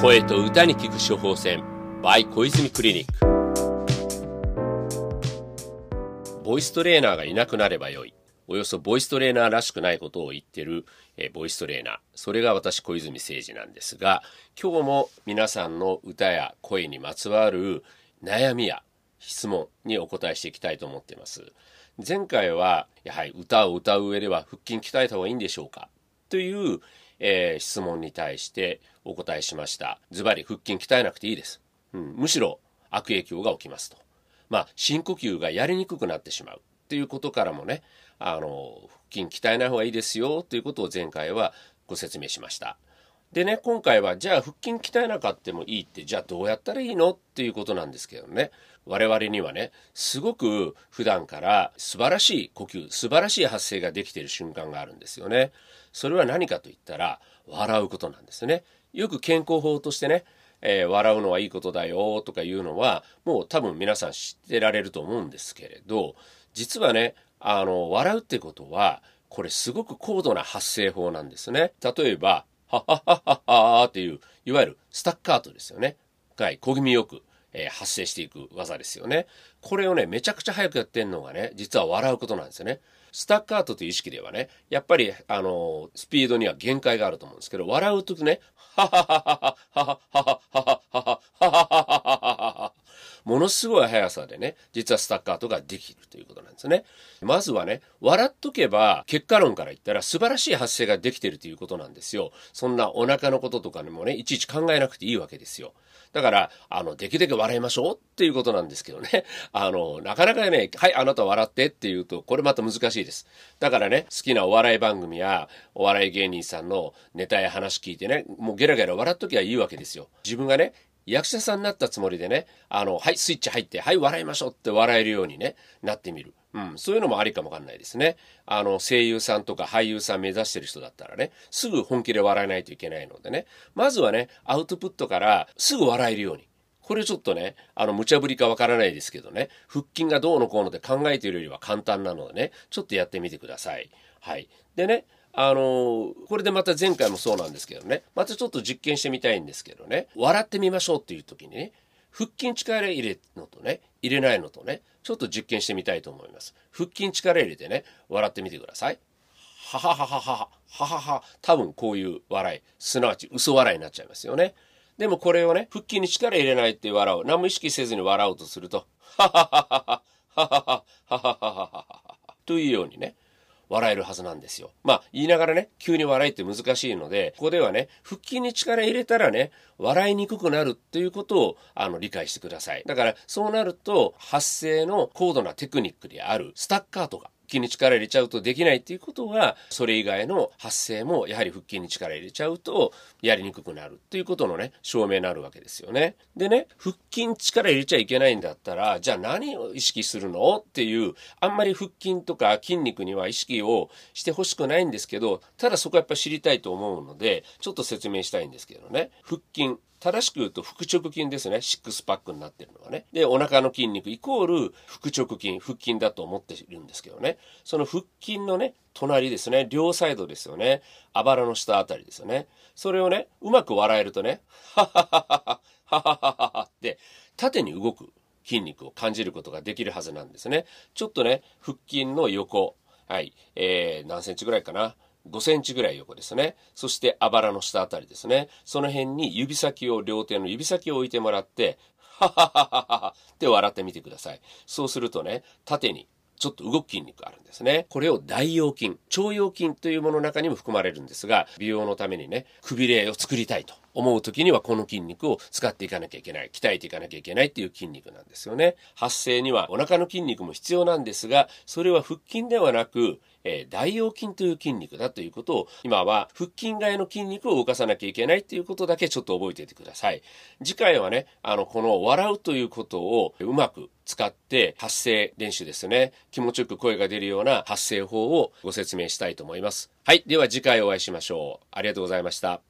声と歌に効く処方箋。by 小泉クリニック。ボイストレーナーがいなくなればよい。およそボイストレーナーらしくないことを言ってる、えボイストレーナー。それが私小泉誠二なんですが今日も皆さんの歌や声にまつわる悩みや質問にお答えしていきたいと思っています。前回はやはり歌を歌う上では腹筋鍛えた方がいいんでしょうか？という、えー質問に対してお答えしました。ズバリ腹筋鍛えなくていいです、うん、むしろ悪影響が起きますと。まあ深呼吸がやりにくくなってしまうっていうことからもねあの腹筋鍛えない方がいいですよということを前回はご説明しました。でね今回はじゃあ腹筋鍛えなかってもいいってじゃあどうやったらいいのっていうことなんですけどね。我々にはねすごく普段から素晴らしい呼吸素晴らしい発声ができている瞬間があるんですよね。それは何かと言ったら笑うことなんですね。よく健康法としてねえー笑うのはいいことだよとかいうのはもう多分皆さん知ってられると思うんですけれど実はねあの笑うってことはこれすごく高度な発声法なんですね。例えば「ははははは」っていういわゆるスタッカートですよねはい小気味よく、えー発生していく技ですよねこれをねめちゃくちゃ早くやってんのがね実は笑うことなんですよねスタッカートという意識ではねやっぱりあのスピードには限界があると思うんですけど笑うとね「はっはっはっははははははははははものすごい速さでね実はスタッカートができるということなんですねまずはね笑っとけば結果論から言ったら素晴らしい発声ができてるということなんですよそんなお腹のこととかにもねいちいち考えなくていいわけですよだから、あの、できるだけ笑いましょうっていうことなんですけどね。あの、なかなかね、はい、あなた笑ってって言うと、これまた難しいです。だからね、好きなお笑い番組や、お笑い芸人さんのネタや話聞いてね、もうゲラゲラ笑っときゃいいわけですよ。自分がね、役者さんになったつもりでね、あの、はい、スイッチ入って、はい、笑いましょうって笑えるようにね、なってみる。うん、そういうのもありかもわかんないですね。あの、声優さんとか俳優さん目指してる人だったらね、すぐ本気で笑えないといけないのでね、まずはね、アウトプットからすぐ笑えるように。これちょっとね、あの、無茶ぶりかわからないですけどね、腹筋がどうのこうので考えているよりは簡単なのでね、ちょっとやってみてください。はい。でね、あのこれでまた前回もそうなんですけどね、またちょっと実験してみたいんですけどね、笑ってみましょうっていう時にね、腹筋力入れるのとね、入れないのとね、ちょっと実験してみたいと思います。腹筋力入れてね、笑ってみてください。はははははは。ははは。多分こういう笑いすなわち嘘笑いになっちゃいますよね。でもこれをね腹筋に力入れないって笑う。何も意識せずに笑おうとするとはははははははははははははというようにね笑えるはずなんですよ。まあ言いながらね、急に笑いって難しいので、ここではね、腹筋に力入れたらね、笑いにくくなるっていうことをあの理解してください。だからそうなると、発声の高度なテクニックであるスタッカートが筋に力入れちゃうとできないっていうことは、それ以外の発声もやはり腹筋に力入れちゃうとやりにくくなるっていうことのね、証明になるわけですよね。でね、腹筋力入れちゃいけないんだったら、じゃあ何を意識するのっていう、あんまり腹筋とか筋肉には意識をしてほしくないんですけど、ただそこはやっぱ知りたいと思うので、ちょっと説明したいんですけどね。腹筋。正しく言うと腹直筋ですね。シックスパックになってるのはね。で、お腹の筋肉イコール腹直筋、腹筋だと思っているんですけどね。その腹筋のね、隣ですね。両サイドですよね。あばらの下あたりですよね。それをね、うまく笑えるとね、ははははは、ははははって、縦に動く筋肉を感じることができるはずなんですね。ちょっとね、腹筋の横、はい、えー、何センチぐらいかな。5センチぐらい横ですね。そしてあばらの下あたりですね。その辺に指先を、両手の指先を置いてもらって、ははははははって笑ってみてください。そうするとね、縦にちょっと動く筋肉があるんですね。これを大腰筋、腸腰筋というものの中にも含まれるんですが、美容のためにね、くびれを作りたいと思う時にはこの筋肉を使っていかなきゃいけない、鍛えていかなきゃいけないっていう筋肉なんですよね。発声にはお腹の筋肉も必要なんですが、それは腹筋ではなく、えー大腰筋という筋肉だということを今は腹筋外の筋肉を動かさなきゃいけないということだけちょっと覚えておいてください。次回はねあのこの笑うということをうまく使って発声練習ですね。気持ちよく声が出るような発声法をご説明したいと思います。はいでは次回お会いしましょう。ありがとうございました。